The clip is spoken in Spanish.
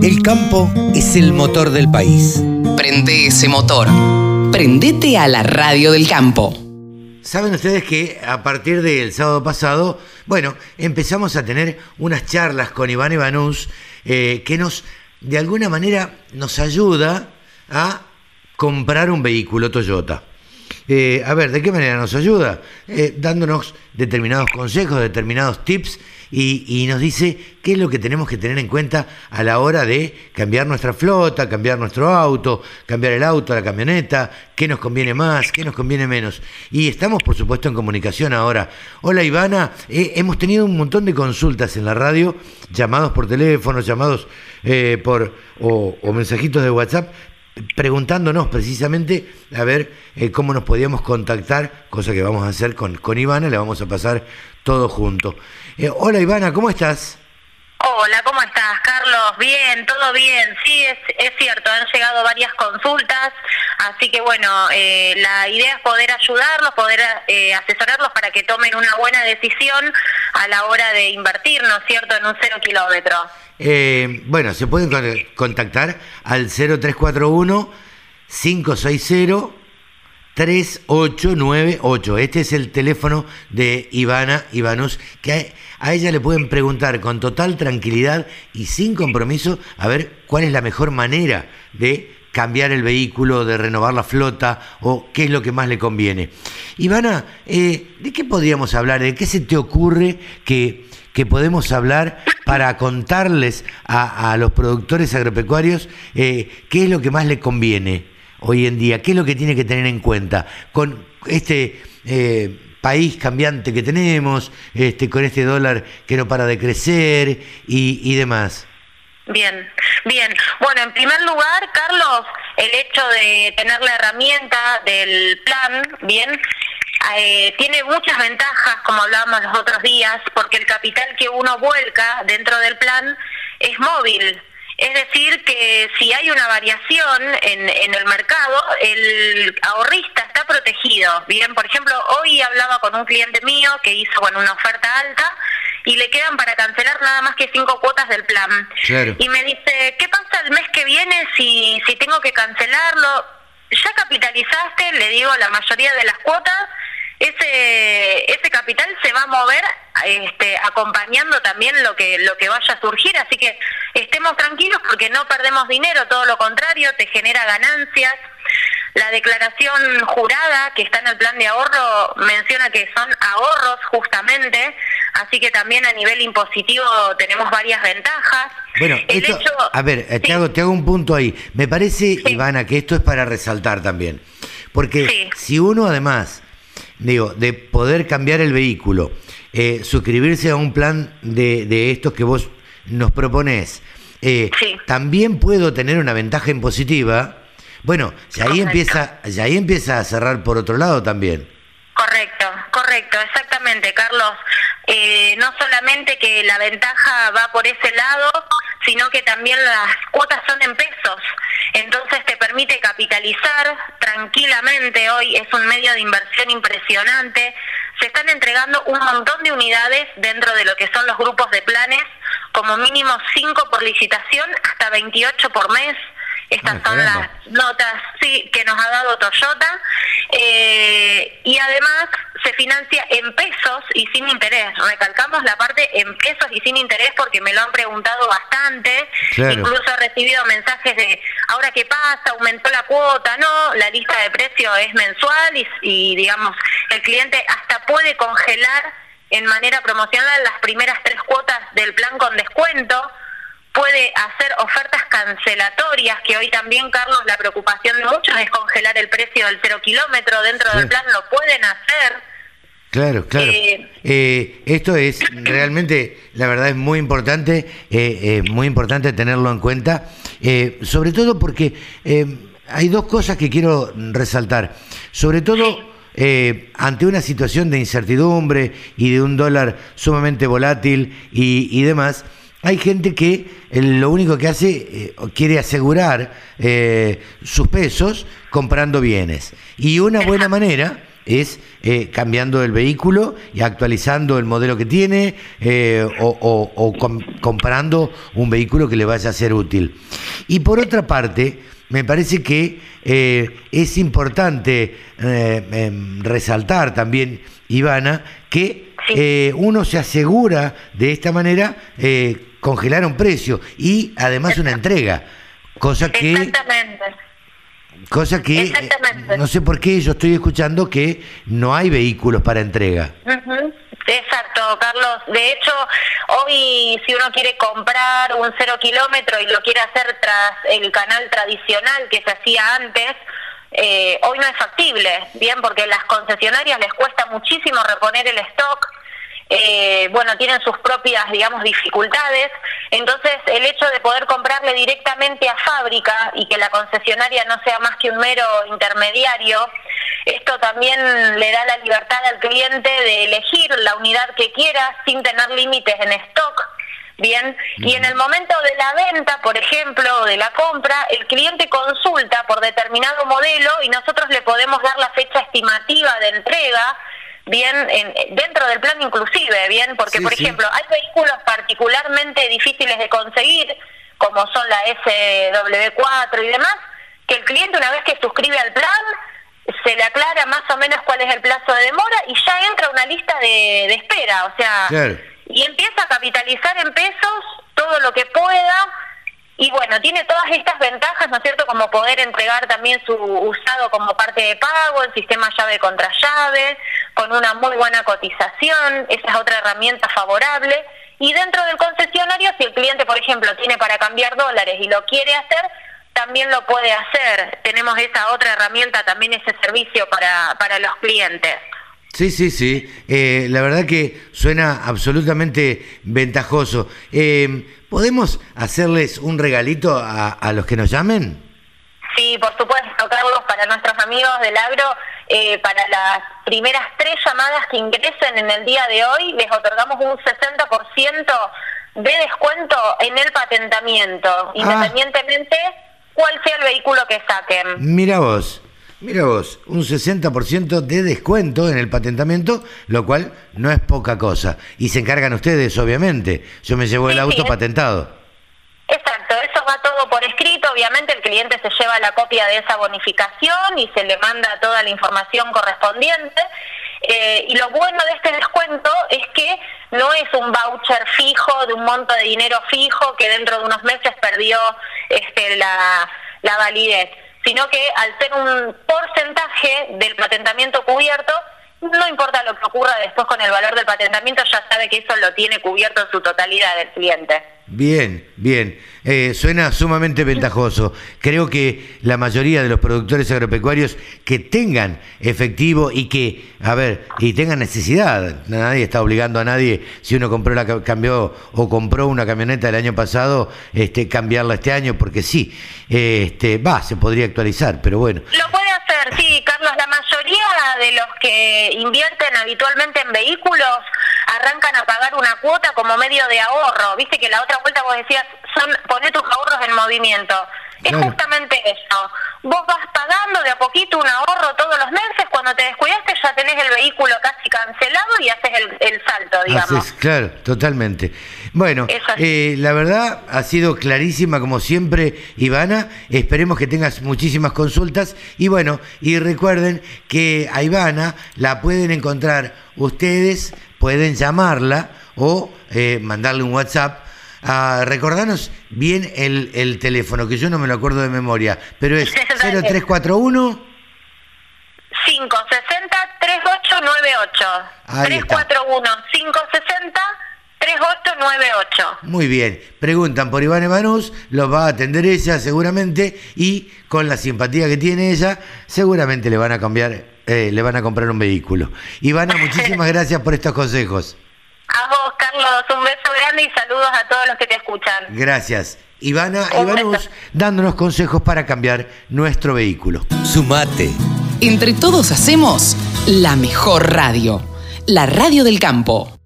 El campo es el motor del país. Prende ese motor. Prendete a la radio del campo. Saben ustedes que a partir del sábado pasado, bueno, empezamos a tener unas charlas con Iván Ivanús eh, que nos, de alguna manera, nos ayuda a comprar un vehículo Toyota. Eh, a ver, ¿de qué manera nos ayuda? Eh, dándonos determinados consejos, determinados tips y, nos dice qué es lo que tenemos que tener en cuenta a la hora de cambiar nuestra flota, cambiar nuestro auto, cambiar el auto, la camioneta, qué nos conviene más, qué nos conviene menos. Y estamos, por supuesto, en comunicación ahora. Hola Ivana, eh, hemos tenido un montón de consultas en la radio, llamados por teléfono, llamados por o, o mensajitos de WhatsApp preguntándonos precisamente a ver eh, cómo nos podíamos contactar, cosa que vamos a hacer con, con Ivana, le vamos a pasar todo junto. Eh, hola Ivana, ¿cómo estás? Hola, ¿cómo estás, Carlos? Bien, todo bien. Sí, es, es cierto, han llegado varias consultas, así que bueno, eh, la idea es poder ayudarlos, poder asesorarlos para que tomen una buena decisión a la hora de invertir, ¿no es cierto?, en un cero kilómetro. Eh, bueno, se pueden contactar al 0341 560 3898. Este es el teléfono de Ivana Ivanus, que a ella le pueden preguntar con total tranquilidad y sin compromiso a ver cuál es la mejor manera de cambiar el vehículo, de renovar la flota o qué es lo que más le conviene. Ivana, eh, ¿de qué podríamos hablar? ¿De qué se te ocurre que que podemos hablar para contarles a, los productores agropecuarios eh, qué es lo que más le conviene hoy en día, qué es lo que tiene que tener en cuenta con este eh, país cambiante que tenemos, este, con este dólar que no para de crecer y, demás. Bien, bien. Bueno, en primer lugar, Carlos, el hecho de tener la herramienta del plan, bien, eh, tiene muchas ventajas, como hablábamos los otros días, porque el capital que uno vuelca dentro del plan es móvil. Es decir, que si hay una variación en, en, el mercado, el ahorrista está protegido. Bien, por ejemplo, hoy hablaba con un cliente mío que hizo bueno, una oferta alta y le quedan para cancelar nada más que cinco cuotas del plan. Y me dice, ¿qué pasa el mes que viene si, si tengo que cancelarlo? Ya capitalizaste, le digo, la mayoría de las cuotas. Ese ese capital se va a mover este, acompañando también lo que lo que vaya a surgir. Así que estemos tranquilos porque no perdemos dinero. Todo lo contrario te genera ganancias. La declaración jurada que está en el plan de ahorro menciona que son ahorros justamente así que también a nivel impositivo tenemos varias ventajas bueno, a ver, te, hago, te hago un punto ahí. Me parece, Ivana, que esto es para resaltar también. Porque si uno además digo, de poder cambiar el vehículo, eh, suscribirse a un plan de, de, estos que vos nos proponés, eh, también puedo tener una ventaja impositiva. Bueno, ya ahí empieza, ya ahí empieza a cerrar por otro lado también. Correcto, correcto, exactamente, Carlos. Eh, no solamente que la ventaja va por ese lado, sino que también las cuotas son en pesos. Entonces te permite capitalizar tranquilamente. Hoy es un medio de inversión impresionante. Se están entregando un montón de unidades dentro de lo que son los grupos de planes, como mínimo 5 por licitación, hasta 28 por mes. Estas ah, son las notas sí, que nos ha dado Toyota. Eh, y además se financia en pesos y sin interés. Recalcamos la parte en pesos y sin interés porque me lo han preguntado bastante. Incluso he recibido mensajes de, ahora qué pasa, aumentó la cuota, no, la lista de precios es mensual y, y digamos, el cliente hasta puede congelar en manera promocional las primeras tres cuotas del plan con descuento hacer ofertas cancelatorias, que hoy también, Carlos, la preocupación de muchos es congelar el precio del cero kilómetro dentro del plan, lo pueden hacer. Claro, claro. Eh, eh, esto es realmente, la verdad es muy importante, eh, muy importante tenerlo en cuenta, sobre todo porque hay dos cosas que quiero resaltar. Sobre todo ante una situación de incertidumbre y de un dólar sumamente volátil y, y demás, hay gente que eh, lo único que hace, eh, quiere asegurar eh, sus pesos comprando bienes. Y una buena manera es eh, cambiando el vehículo y actualizando el modelo que tiene o, comprando un vehículo que le vaya a ser útil. Y por otra parte, me parece que es importante em, resaltar también, Ivana, que uno se asegura de esta manera congelar un precio y además una entrega, cosa que... Exactamente. Cosa que eh, no sé por qué yo estoy escuchando que no hay vehículos para entrega. Exacto, Carlos. De hecho, hoy si uno quiere comprar un cero kilómetro y lo quiere hacer tras el canal tradicional que se hacía antes, eh, hoy no es factible, bien, porque las concesionarias les cuesta muchísimo reponer el stock eh, bueno, tienen sus propias, digamos, dificultades. Entonces, el hecho de poder comprarle directamente a fábrica y que la concesionaria no sea más que un mero intermediario, esto también le da la libertad al cliente de elegir la unidad que quiera sin tener límites en stock. Bien, y en el momento de la venta, por ejemplo, o de la compra, el cliente consulta por determinado modelo y nosotros le podemos dar la fecha estimativa de entrega bien en, dentro del plan inclusive, bien, porque por ejemplo hay vehículos particularmente difíciles de conseguir, como son la SW4 y demás, que el cliente una vez que suscribe al plan se le aclara más o menos cuál es el plazo de demora y ya entra una lista de, espera, o sea, y empieza a capitalizar en pesos todo lo que pueda y bueno, tiene todas estas ventajas, ¿no es cierto? Como poder entregar también su usado como parte de pago, el sistema llave contra llave, con una muy buena cotización, esa es otra herramienta favorable. Y dentro del concesionario, si el cliente, por ejemplo, tiene para cambiar dólares y lo quiere hacer, también lo puede hacer. Tenemos esa otra herramienta, también ese servicio para, para los clientes. Sí, sí, sí. Eh, la verdad que suena absolutamente ventajoso. Eh, ¿Podemos hacerles un regalito a, los que nos llamen? Sí, por supuesto, Carlos, para nuestros amigos del agro, eh, para las primeras tres llamadas que ingresen en el día de hoy, les otorgamos un 60% de descuento en el patentamiento, ah. independientemente cuál sea el vehículo que saquen. Mira vos. Mira vos, un 60% de descuento en el patentamiento, lo cual no es poca cosa. Y se encargan ustedes, obviamente. Yo me llevo el auto patentado. Por escrito. Obviamente el cliente se lleva la copia de esa bonificación y se le manda toda la información correspondiente. Eh, y lo bueno de este descuento es que no es un voucher fijo de un monto de dinero fijo que dentro de unos meses perdió este, la, la validez sino que al ser un porcentaje del patentamiento cubierto, no importa lo que ocurra después con el valor del patentamiento, ya sabe que eso lo tiene cubierto en su totalidad el cliente. Bien, bien. Eh, suena sumamente ventajoso. Creo que la mayoría de los productores agropecuarios que tengan efectivo y que, a ver, y tengan necesidad, nadie está obligando a nadie, si uno compró la cambió o compró una camioneta el año pasado, este, cambiarla este año, porque sí, este, va, se podría actualizar, pero bueno. Lo puede hacer, sí, de los que invierten habitualmente en vehículos arrancan a pagar una cuota como medio de ahorro. Viste que la otra vuelta vos decías, son poner tus ahorros en movimiento. Es justamente eso. Vos vas pagando de a poquito un ahorro todos los meses, cuando te descuidaste ya tenés el vehículo casi cancelado y haces el, salto, digamos. claro, totalmente. Bueno, eh, la verdad ha sido clarísima como siempre, Ivana. Esperemos que tengas muchísimas consultas. Y bueno, y recuerden que a Ivana la pueden encontrar ustedes pueden llamarla o eh, mandarle un WhatsApp. A recordarnos bien el, el teléfono, que yo no me lo acuerdo de memoria, pero es 0341 560 3898. 341 560 3898. Muy bien. Preguntan por Iván Evanus, los va a atender ella seguramente y con la simpatía que tiene ella, seguramente le van a cambiar eh, le van a comprar un vehículo. Ivana, muchísimas gracias por estos consejos. A vos, Carlos, un beso grande y saludos a todos los que te escuchan. Gracias. Ivana, Ivanus, dándonos consejos para cambiar nuestro vehículo. Sumate. Entre todos hacemos la mejor radio, la radio del campo.